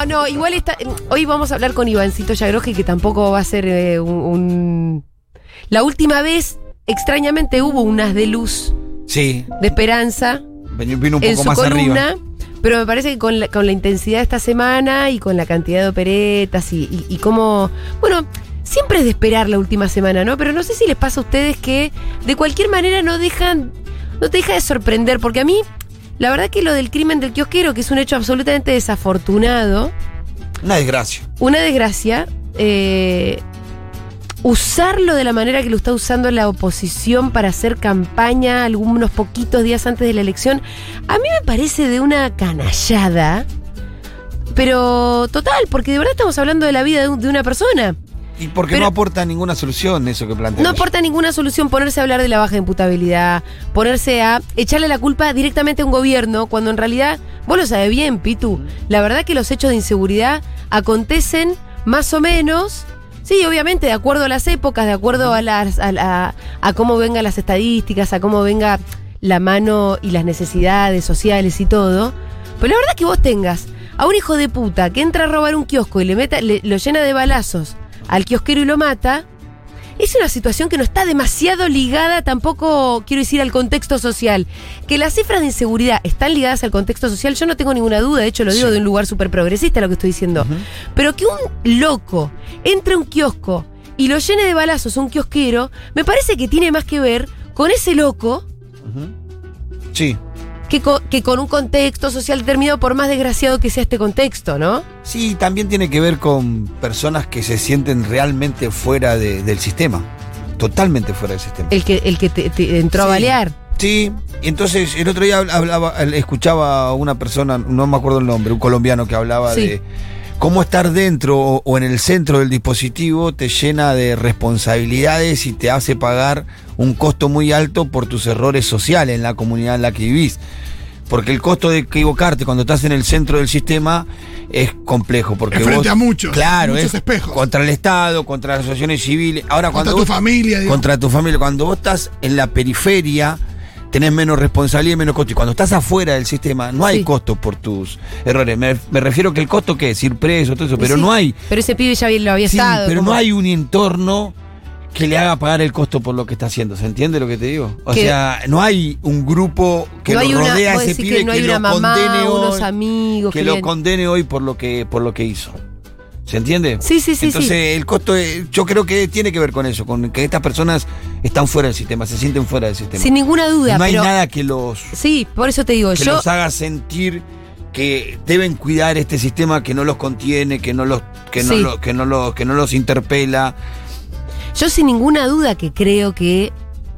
Ah, No, igual está, hoy vamos a hablar con Ivancito Yagroji, que tampoco va a ser eh, un, un- La última vez, extrañamente, hubo unas de luz, Sí, de esperanza, vino un en poco su más columna. arriba. Pero me parece que con la, con la intensidad de esta semana y con la cantidad de operetas y, y, y cómo. Bueno, siempre es de esperar la última semana, ¿no? Pero no sé si les pasa a ustedes que de cualquier manera no dejan. No te deja de sorprender, porque a mí, la verdad que lo del crimen del kiosquero, que es un hecho absolutamente desafortunado, Una desgracia. una desgracia, eh, usarlo de la manera que lo está usando la oposición para hacer campaña algunos poquitos días antes de la elección, a mí me parece de una canallada. Pero total, porque de verdad estamos hablando de la vida de, un- de una persona. Y porque Pero- no aporta ninguna solución eso que plantea. No aporta ninguna solución ponerse a hablar de la baja imputabilidad, ponerse a echarle la culpa directamente a un gobierno, cuando en realidad, vos lo sabés bien, Pitu, la verdad que los hechos de inseguridad acontecen más o menos, sí, obviamente, de acuerdo a las épocas, de acuerdo a, las, a, la- a cómo vengan las estadísticas, a cómo venga la mano y las necesidades sociales y todo. Pero la verdad que vos tengas a un hijo de puta que entra a robar un kiosco y le meta, le- lo llena de balazos al kiosquero y lo mata, es una situación que no está demasiado ligada tampoco, quiero decir, al contexto social. Que las cifras de inseguridad están ligadas al contexto social, yo no tengo ninguna duda, de hecho lo digo Sí. de un lugar súper progresista lo que estoy diciendo. Pero que un loco entre a un kiosco y lo llene de balazos a un kiosquero, me parece que tiene más que ver con ese loco Sí. Que, co- que con un contexto social determinado, por más desgraciado que sea este contexto, ¿no? Sí, también tiene que ver con personas que se sienten realmente fuera de- del sistema. Totalmente fuera del sistema. El que, el que te, te entró a balear. Sí, y entonces el otro día hablaba, escuchaba a una persona, no me acuerdo el nombre, un colombiano que hablaba Sí. de cómo estar dentro o, o en el centro del dispositivo te llena de responsabilidades y te hace pagar un costo muy alto por tus errores sociales en la comunidad en la que vivís. Porque el costo de equivocarte cuando estás en el centro del sistema es complejo. Porque Es frente vos- a muchos, Claro, muchos es espejos. contra el Estado, contra las asociaciones civiles. Ahora, Contra cuando tu vos- familia, digo. contra tu familia. Cuando vos estás en la periferia, tenés menos responsabilidad y menos costo. Y cuando estás afuera del sistema, no hay Sí. costo por tus errores. Me, me refiero que el costo que es ir preso, todo eso, pero Sí, no hay. Pero ese pibe ya lo había Sí, estado. pero no hay un entorno que le haga pagar el costo por lo que está haciendo. ¿Se entiende lo que te digo? O Que- sea, no hay un grupo que no lo una, rodea a ese pibe que no hay lo una mamá, condene unos hoy, amigos. que que lo condene hoy por lo que por lo que hizo. ¿Se entiende? Sí, sí, sí, Entonces, sí. el costo, eh, yo creo que tiene que ver con eso, con que estas personas están fuera del sistema, se sienten fuera del sistema. Sin ninguna duda, no hay pero. nada que los, Sí, por eso te digo, que yo. los haga sentir que deben cuidar este sistema que no los contiene, que no los, que no Sí. lo- que no los, que no los interpela. Yo sin ninguna duda que creo que,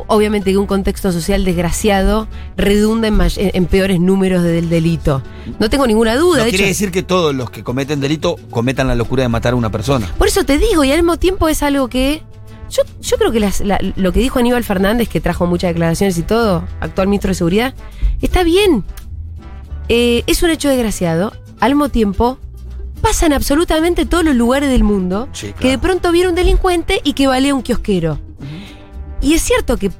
obviamente que un contexto social desgraciado redunda en, peores números del delito. No tengo ninguna duda. No de quiere hecho, decir que todos los que cometen delito cometan la locura de matar a una persona. por eso te digo, y al mismo tiempo es algo que... Yo, yo creo que las- la- lo que dijo Aníbal Fernández, que trajo muchas declaraciones y todo, actual ministro de Seguridad, está bien. Eh, es un hecho desgraciado. Al mismo tiempo, pasa en absolutamente todos los lugares del mundo Sí, claro. que de pronto viene un delincuente y que valea un kiosquero. Y es cierto que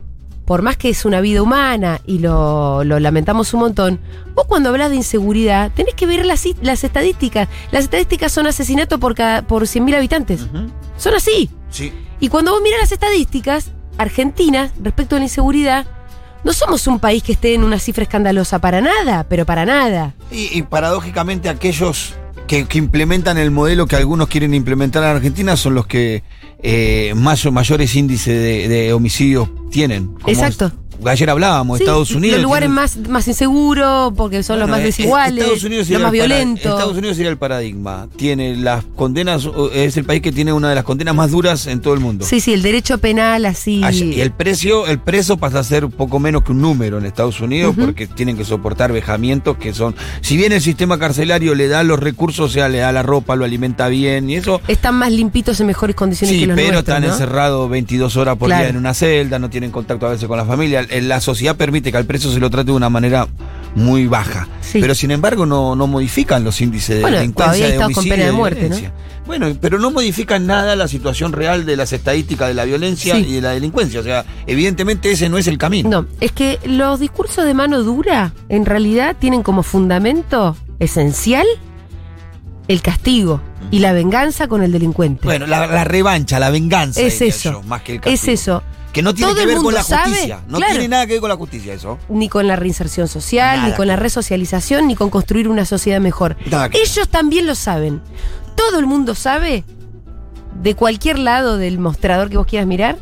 por más que es una vida humana y lo, lo lamentamos un montón, vos cuando hablas de inseguridad tenés que ver las, las estadísticas. Las estadísticas son asesinato por, cada, por 100.000 habitantes. Son así. Sí. Y cuando vos mirás las estadísticas argentinas respecto a la inseguridad, no somos un país que esté en una cifra escandalosa para nada, pero para nada. Y, y paradójicamente aquellos que, que implementan el modelo que algunos quieren implementar en Argentina son los que eh, más, mayores índices de, de homicidios tienen. Exacto. Ayer hablábamos, Sí, Estados Unidos. Los lugares más, más inseguros, porque son los más eh, desiguales, Estados Unidos los más violentos. Estados Unidos sería el paradigma. Tiene las condenas, es el país que tiene una de las condenas más duras en todo el mundo. Sí, sí, el derecho penal así. Allá- y el precio, el preso pasa a ser poco menos que un número en Estados Unidos porque tienen que soportar vejamientos que son. Si bien el sistema carcelario le da los recursos, o sea, le da la ropa, lo alimenta bien y eso. Están más limpitos en mejores condiciones Sí, que los pero nuestros, están ¿no? encerrados 22 horas por Claro. día en una celda, no tienen contacto a veces con la familia. Eh, La sociedad permite que al preso se lo trate de una manera muy baja. Sí. Pero sin embargo no, no modifican los índices de delincuencia, de con homicidio pena y de muerte. Bueno, pero no modifican nada la situación real de las estadísticas de la violencia Sí. y de la delincuencia. O sea, evidentemente ese no es el camino. No, es que los discursos de mano dura en realidad tienen como fundamento esencial el castigo y la venganza con el delincuente. Bueno, la, la revancha, la venganza. es eso. yo, más que el es castigo. eso. Que no tiene Todo que ver con la sabe, justicia. No claro. tiene nada que ver con la justicia eso. Ni con la reinserción social, Nada ni con la resocialización, ni con construir una sociedad mejor. Nada. Ellos también lo saben. Todo el mundo sabe, de cualquier lado del mostrador que vos quieras mirar,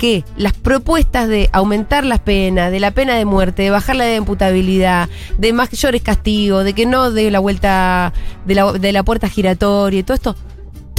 que las propuestas de aumentar las penas, de la pena de muerte, de bajar la de imputabilidad, de mayores castigos, de que no de la vuelta de la, de la puerta giratoria y todo esto,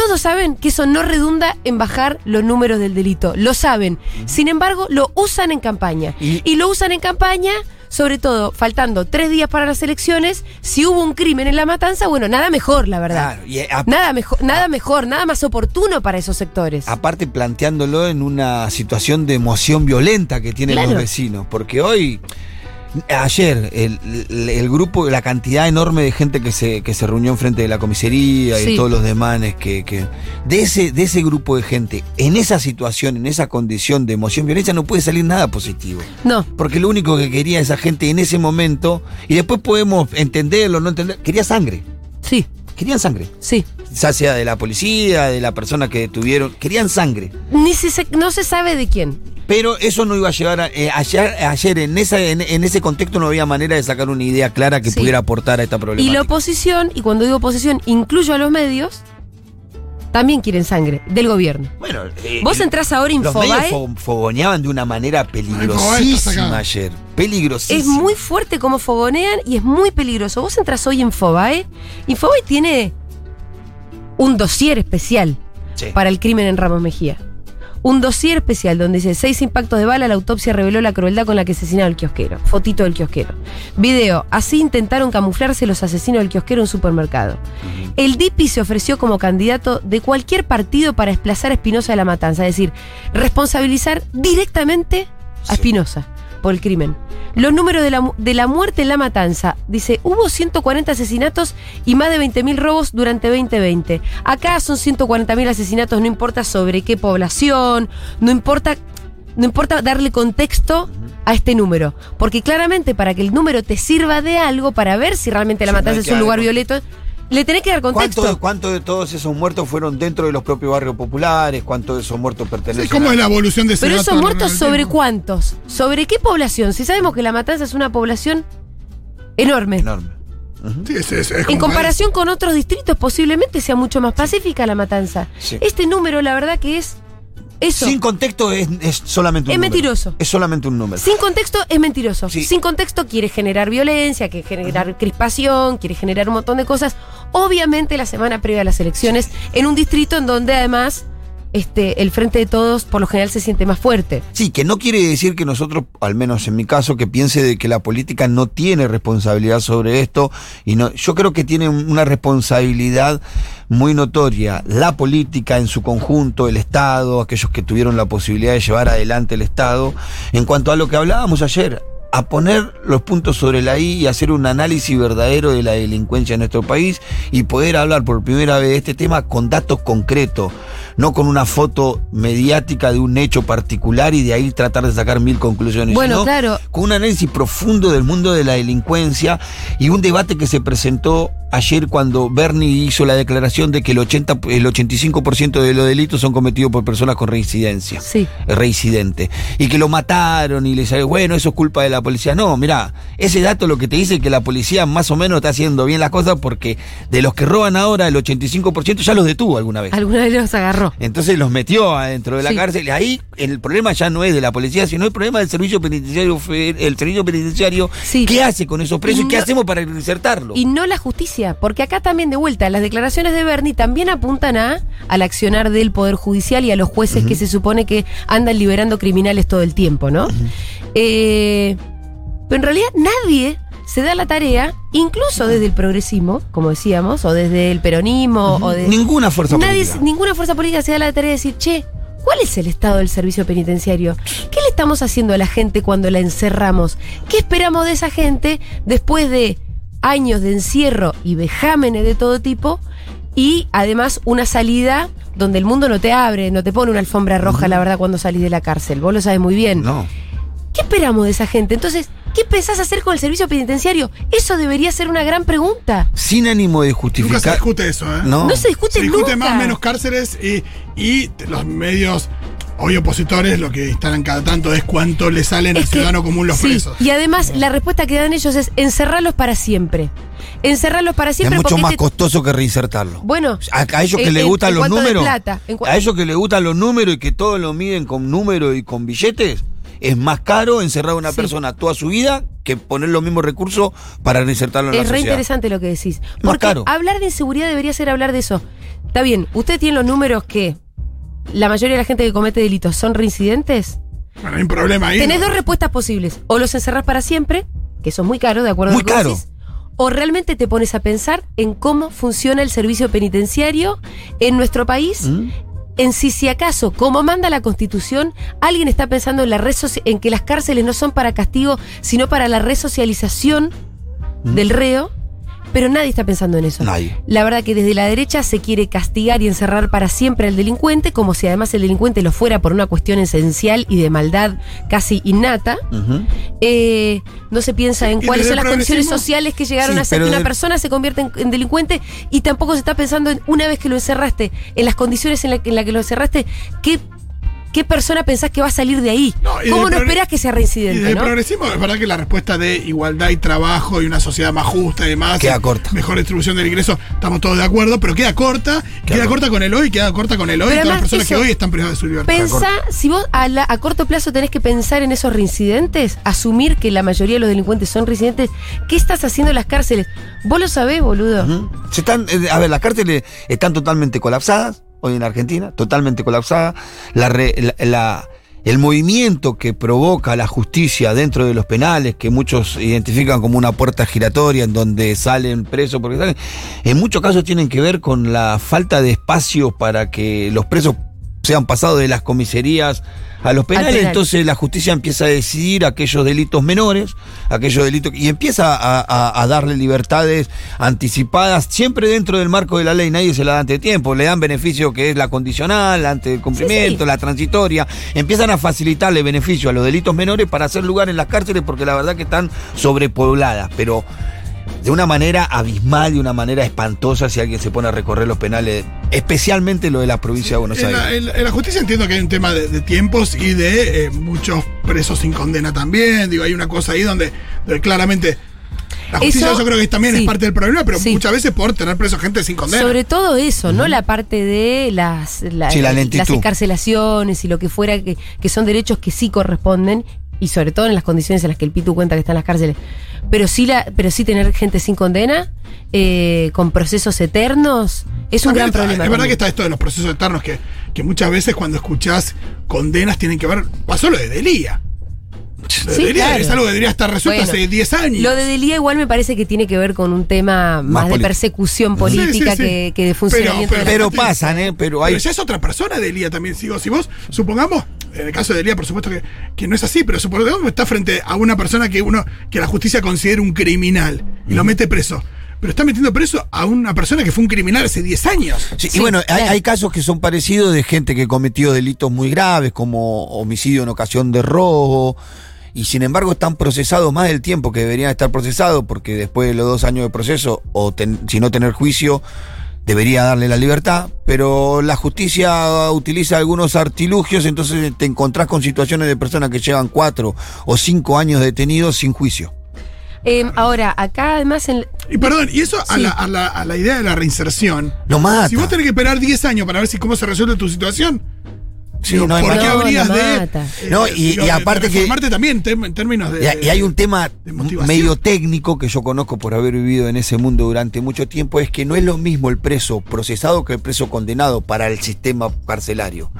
todos saben que eso no redunda en bajar los números del delito. Lo saben. Sin embargo, lo usan en campaña. Y- Y, lo usan en campaña, sobre todo, faltando tres días para las elecciones. Si hubo un crimen en la matanza, bueno, nada mejor, la verdad. Claro, y a- Nada mejor, nada mejor, nada más oportuno para esos sectores. aparte planteándolo en una situación de emoción violenta que tienen Claro. los vecinos. Porque hoy, ayer, el, grupo, la cantidad enorme de gente que se, que se reunió enfrente de la comisaría y todos los demanes que, que- de ese, de ese grupo de gente, en esa situación, en esa condición de emoción violenta, no puede salir nada positivo. No, Porque lo único que quería esa gente en ese momento, y después podemos entenderlo, no entender, quería sangre. sí, Querían sangre. sí. Ya sea de la policía, de la persona que detuvieron, querían sangre. Ni se- no se sabe de quién. Pero eso no iba a llegar a. eh, ayer, ayer en, esa, en, en ese contexto no había manera de sacar una idea clara que Sí. pudiera aportar a esta Y problemática. la oposición, y cuando digo oposición, incluyo a los medios, también quieren sangre del gobierno. bueno, eh, Vos entrás ahora en Los medios Infobae. fo- fogoneaban de una manera Infobae peligrosísima ayer. Peligrosísima. Es muy fuerte como fogonean y es muy peligroso. Vos entras hoy en Infobae. Infobae tiene un dossier especial Sí. para el crimen en Ramos Mejía. Un dossier especial donde dice seis impactos de bala, la autopsia reveló la crueldad con la que asesinaron al kiosquero. Fotito del kiosquero. Video. Así intentaron camuflarse los asesinos del kiosquero en un supermercado. El DIPI se ofreció como candidato de cualquier partido para desplazar a Espinosa de la matanza, es decir, responsabilizar directamente a. Espinosa por el crimen. Los números de la, de la muerte en la matanza. Dice, hubo 140 asesinatos y más de 20.000 robos durante 2020. Acá son 140.000 asesinatos, no importa sobre qué población, no importa, no importa darle contexto a este número. Porque claramente para que el número te sirva de algo, para ver si realmente la matanza es un lugar violento, le tenés que dar contexto. ¿Cuánto, cuánto de todos esos muertos fueron dentro de los propios barrios populares? ¿Cuántos de esos muertos pertenecen Sí, ¿Cómo a- es la evolución de ese Pero dato esos muertos sobre cuántos? ¿Sobre qué población? Si sabemos que la matanza es una población enorme. Enorme. Sí, es- es- es En comparación con otros distritos, posiblemente sea mucho más pacífica la matanza. Sí. Este número, la verdad que es eso. Sin contexto es, es solamente un Es número. mentiroso. Es solamente un número. Sin contexto es mentiroso. Sí. Sin contexto quiere generar violencia, quiere generar crispación, quiere generar un montón de cosas. Obviamente la semana previa a las elecciones, en un distrito en donde además este, el frente de todos por lo general se siente más fuerte. Sí, que no quiere decir que nosotros, al menos en mi caso, que piense que la política no tiene responsabilidad sobre esto. Y no, yo creo que tiene una responsabilidad muy notoria. La política en su conjunto, el Estado, aquellos que tuvieron la posibilidad de llevar adelante el Estado. En cuanto a lo que hablábamos ayer, a poner los puntos sobre la I y hacer un análisis verdadero de la delincuencia en nuestro país y poder hablar por primera vez de este tema con datos concretos, no con una foto mediática de un hecho particular y de ahí tratar de sacar mil conclusiones. Bueno, sino claro. Con un análisis profundo del mundo de la delincuencia y un debate que se presentó ayer cuando Bernie hizo la declaración de que el, 80, el 85% de los delitos son cometidos por personas con reincidencia Sí. reincidente y que lo mataron y le salió, bueno, eso es culpa de la policía. No, mira, ese dato lo que te dice es que la policía más o menos está haciendo bien las cosas porque de los que roban ahora el 85% ya los detuvo alguna vez. Alguna vez los agarró. Entonces los metió adentro de la Sí. cárcel. Y ahí el problema ya no es de la policía, sino el problema del servicio penitenciario. El servicio penitenciario, Sí. ¿qué hace con esos presos? Y ¿Y qué hacemos para insertarlo? Y no la justicia, porque acá también de vuelta, las declaraciones de Bernie también apuntan a al accionar del Poder Judicial y a los jueces que se supone que andan liberando criminales todo el tiempo, ¿no? Eh, pero en realidad nadie se da la tarea, incluso desde el progresismo, como decíamos, o desde el peronismo, o de... Ninguna fuerza Nadie, política. ninguna fuerza política se da la tarea de decir, che, ¿cuál es el estado del servicio penitenciario? ¿Qué le estamos haciendo a la gente cuando la encerramos? ¿Qué esperamos de esa gente después de años de encierro y vejámenes de todo tipo? Y además una salida donde el mundo no te abre, no te pone una alfombra roja, la verdad, cuando salís de la cárcel. Vos lo sabes muy bien. No. ¿Qué esperamos de esa gente? Entonces, ¿Qué pensás hacer con el servicio penitenciario? Eso debería ser una gran pregunta. Sin ánimo de Nunca se justificar. discute eso, ¿eh? No. No se discute Se discute nunca. más menos cárceles y, y los medios hoy opositores lo que instalan cada tanto es cuánto le salen al Es que- ciudadano común los sí, presos. Y además, la respuesta que dan ellos es encerrarlos para siempre. Encerrarlos para Es siempre mucho porque más costoso que reinsertarlo. Bueno, A, a ellos que en- les gustan en los números. plata, en cua- a ellos que les gustan los números y que todos lo miden con números y con billetes. Es más caro encerrar a una Sí. persona toda su vida que poner los mismos recursos para reinsertarlo en la Es re sociedad. interesante lo que decís. Más Porque caro. hablar de inseguridad debería ser hablar de eso. Está bien, usted tiene los números que la mayoría de la gente que comete delitos son reincidentes. Bueno, hay un problema ahí. Tenés ¿no? dos respuestas posibles. O los encerrás para siempre, que eso es muy caro, de acuerdo Muy a lo que caro. decís, O realmente te pones a pensar en cómo funciona el servicio penitenciario en nuestro país. ¿Mm? En si, si acaso, como manda la Constitución, alguien está pensando en, la resoci- en que las cárceles no son para castigo, sino para la resocialización ¿Mm? del reo, pero nadie está pensando en eso. Nadie. La verdad que desde la derecha se quiere castigar y encerrar para siempre al delincuente, como si además el delincuente lo fuera por una cuestión esencial y de maldad casi innata. Eh, no se piensa en cuáles son las condiciones sociales que llegaron Sí, a hacer que una de- persona se convierta en, en delincuente y tampoco se está pensando en una vez que lo encerraste, en las condiciones en las en la que lo encerraste, ¿qué, qué persona pensás que va a salir de ahí? No, y ¿Cómo no esperás que sea Y reincidente? el ¿no? progresismo es verdad que la respuesta de igualdad y trabajo y una sociedad más justa y demás. Queda y corta. Mejor distribución del ingreso, estamos todos de acuerdo, pero queda corta, queda, corta. corta con el hoy, queda corta con el hoy, Pero todas las personas que hoy están privadas de su libertad. Pensá, si vos a, la- a corto plazo tenés que pensar en esos reincidentes, asumir que la mayoría de los delincuentes son reincidentes, ¿qué estás haciendo en las cárceles? Vos lo sabés, boludo. Se están, eh, a ver, las cárceles están totalmente colapsadas hoy en Argentina, totalmente colapsadas. La, la- la- el movimiento que provoca la justicia dentro de los penales, que muchos identifican como una puerta giratoria en donde salen presos porque salen, en muchos casos tienen que ver con la falta de espacio para que los presos sean pasados de las comisarías a los penales, penal. entonces la justicia empieza a decidir aquellos delitos menores, aquellos delitos y empieza a, a- a darle libertades anticipadas, siempre dentro del marco de la ley, nadie se la da ante tiempo, le dan beneficio que es la condicional, ante el cumplimiento, Sí, sí. la transitoria, empiezan a facilitarle beneficio a los delitos menores para hacer lugar en las cárceles porque la verdad que están sobrepobladas, pero de una manera abismal, de una manera espantosa si alguien se pone a recorrer los penales, especialmente lo de la provincia de Buenos En Aires. la, en la- en la justicia entiendo que hay un tema de, de tiempos y de eh, muchos presos sin condena también. Digo, hay una cosa ahí donde, donde claramente la justicia Eso, yo creo que también sí. es parte del problema, pero Sí. muchas veces por tener presos gente sin condena. Sobre todo eso, no la parte de las, la- Sí, la lentitud. las encarcelaciones y lo que fuera, que, que son derechos que sí corresponden, y sobre todo en las condiciones en las que el Pitu cuenta que están las cárceles. Pero sí, la, pero sí tener gente sin condena, eh, con procesos eternos, es un También gran está- problema. Es verdad que está esto de los procesos eternos que, que muchas veces cuando escuchás condenas tienen que ver. Pasó lo de Delía. De Sí, Delía claro. es algo que debería estar resuelto Bueno, hace 10 años. Lo de Delía igual me parece que tiene que ver con un tema más, de persecución política sí, sí. Que, que de funcionamiento pero- de la Pero pasan, ¿eh? Pero hay... Pero ya es otra persona Delía también. Sigo, si vos, supongamos, en el caso de Delía, por supuesto que, que no es así, pero supongamos que está frente a una persona que uno, que la justicia considera un criminal y lo mete preso. Pero está metiendo preso a una persona que fue un criminal hace 10 años. Sí, Sí, y bueno, hay, hay casos que son parecidos de gente que cometió delitos muy graves, como homicidio en ocasión de robo, y sin embargo están procesados más del tiempo que deberían estar procesados, porque después de los dos años de proceso, o ten- si no tener juicio, debería darle la libertad, pero la justicia utiliza algunos artilugios, entonces te encontrás con situaciones de personas que llevan cuatro o cinco años detenidos sin juicio. Eh, ahora, acá además en, Y perdón, y eso a, Sí. la, a la- a la idea de la reinserción. Lo mata. Si vos tenés que esperar 10 años para ver si cómo se resuelve tu situación. Sí, no hay ¿Por qué manera. No, habrías lo de, mata. eh, No, y- digo, y de- aparte de que- reformarte también en términos de. Y, hay un tema medio técnico que yo conozco por haber vivido en ese mundo durante mucho tiempo, es que no es lo mismo el preso procesado que el preso condenado para el sistema carcelario.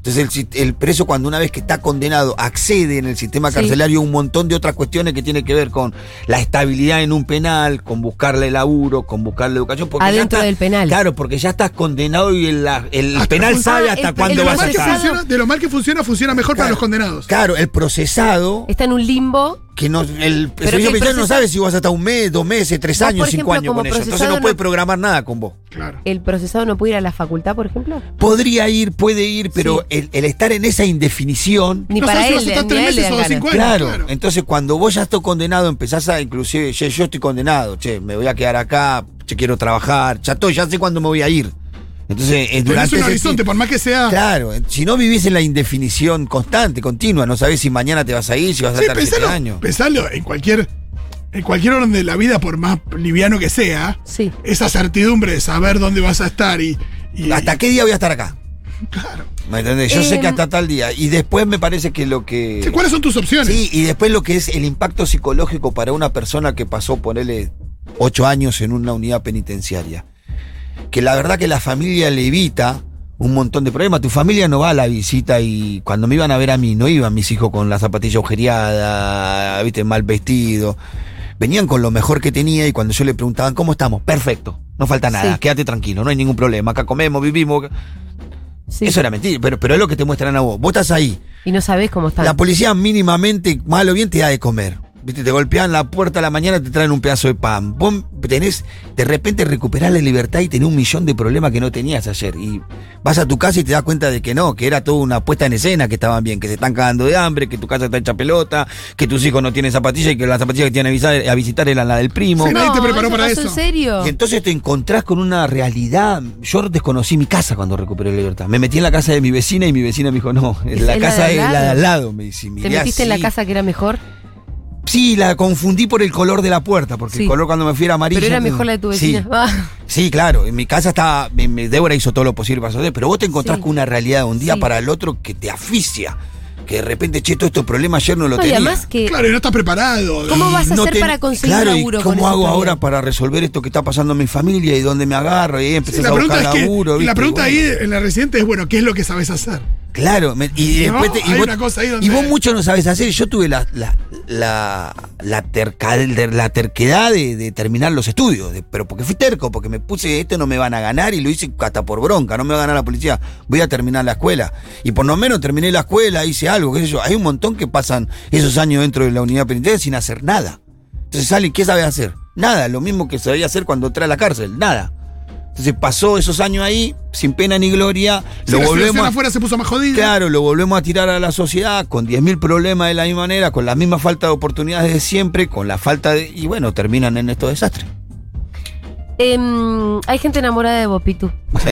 Entonces el, si- el preso cuando una vez que está condenado accede en el sistema Sí. carcelario a un montón de otras cuestiones que tienen que ver con la estabilidad en un penal, con buscarle laburo, con buscarle educación. Porque ya Adentro está- del penal. Claro, porque ya estás condenado y el, la- el penal sabe hasta el- cuándo el vas a estar. funciona, de lo mal que funciona, funciona mejor para los condenados. Claro, el procesado está en un limbo que no, el Pero servicio penitenciario no sabe si vas a estar un mes, dos meses, tres años, cinco años con eso. Entonces procesado no puede no- programar nada con vos. Claro. ¿El procesado no puede ir a la facultad, por ejemplo? Podría ir, puede ir, pero Sí. el, el estar en esa indefinición. Ni No para sabes si él, vas a estar ni tres a él le meses dan o ganas. cinco años. Claro, claro. entonces cuando vos ya estás condenado, empezás a, inclusive, che, yo estoy condenado, che, me voy a quedar acá, che, quiero trabajar, ya estoy, ya sé cuándo me voy a ir. Entonces, eh, Tenés durante un ese horizonte, por más que sea. Claro, eh, si no vivís en la indefinición constante, continua, no sabés si mañana te vas a ir, si vas a estar pensalo, años. pensalo en cualquier, en cualquier orden de la vida, por más liviano que sea, Sí. esa certidumbre de saber dónde vas a estar y. y- ¿Hasta qué día voy a estar acá? Claro. ¿Me entendés? Yo sé Em, que hasta tal día. Y después me parece que lo que. Sí, ¿Cuáles son tus opciones? Sí, y después lo que es el impacto psicológico para una persona que pasó, ponele, ocho años en una unidad penitenciaria. Que la verdad que la familia le evita un montón de problemas. Tu familia no va a la visita y cuando me iban a ver a mí, no iban mis hijos con la zapatilla agujereada, viste, mal vestido. Venían con lo mejor que tenía y cuando yo le preguntaban, ¿cómo estamos? Perfecto, no falta nada, Sí. quédate tranquilo, no hay ningún problema, acá comemos, vivimos. Sí. Eso era mentira, pero, pero es lo que te muestran a vos. Vos estás ahí, Y no sabés cómo está. la policía mínimamente, mal o bien, te da de comer. Viste, te golpean la puerta a la mañana, te traen un pedazo de pan. Vos tenés, de repente recuperás la libertad y tenés un millón de problemas que no tenías ayer. Y vas a tu casa y te das cuenta de que no, que era toda una puesta en escena, que estaban bien, que se están cagando de hambre, que tu casa está hecha pelota, que tus hijos no tienen zapatillas y que las zapatillas que tienen a visitar, a visitar eran la del primo. Sí, nadie te preparó ¿eso para eso. ¿En serio? Y entonces te encontrás con una realidad. Yo desconocí mi casa cuando recuperé la libertad. Me metí en la casa de mi vecina y mi vecina me dijo, no, ¿Es la casa de es al la de lado? al lado. Me dice, ¿Te "Mirá, metiste en la sí". casa que era mejor? Sí, la confundí por el color de la puerta, porque Sí. el color cuando me fui era amarillo. Pero era mejor la de tu vecina. Sí, Ah, sí, claro. En mi casa estaba. mi- mi- Débora hizo todo lo posible para hacer, pero vos te encontrás Sí. con una realidad de un día Sí. para el otro que te asfixia. Que de repente, che, todos estos problemas ayer no lo no, y tenía. además que. Claro, y no estás preparado. ¿Cómo vas a No hacer ten- para conseguir claro, laburo ¿y con ¿Cómo hago ahora para resolver esto que está pasando en mi familia y dónde me agarro? Y ahí empezás la a pregunta buscar es que, laburo. la pregunta Bueno. ahí en la residente es, bueno, ¿qué es lo que sabes hacer? Claro, me- y No, después te- y vos, donde- y vos mucho no sabes hacer. Yo tuve la, la, la, la, terca- la terquedad de, de terminar los estudios, de- pero porque fui terco, porque me puse, este no me van a ganar y lo hice hasta por bronca, no me va a ganar la policía, voy a terminar la escuela. Y por lo menos terminé la escuela, hice algo, qué sé yo. Hay un montón que pasan esos años dentro de la unidad penitenciaria sin hacer nada. Entonces sale, ¿qué sabe hacer? Nada, lo mismo que sabía hacer cuando entré a la cárcel, nada. Entonces pasó esos años ahí, sin pena ni gloria, Sí, lo la volvemos a- afuera se puso más jodida. Claro, lo volvemos a tirar a la sociedad con 10.000 problemas de la misma manera, con la misma falta de oportunidades de siempre, con la falta de... Y bueno, terminan en estos desastres. Em, hay gente enamorada de vos, Pitu.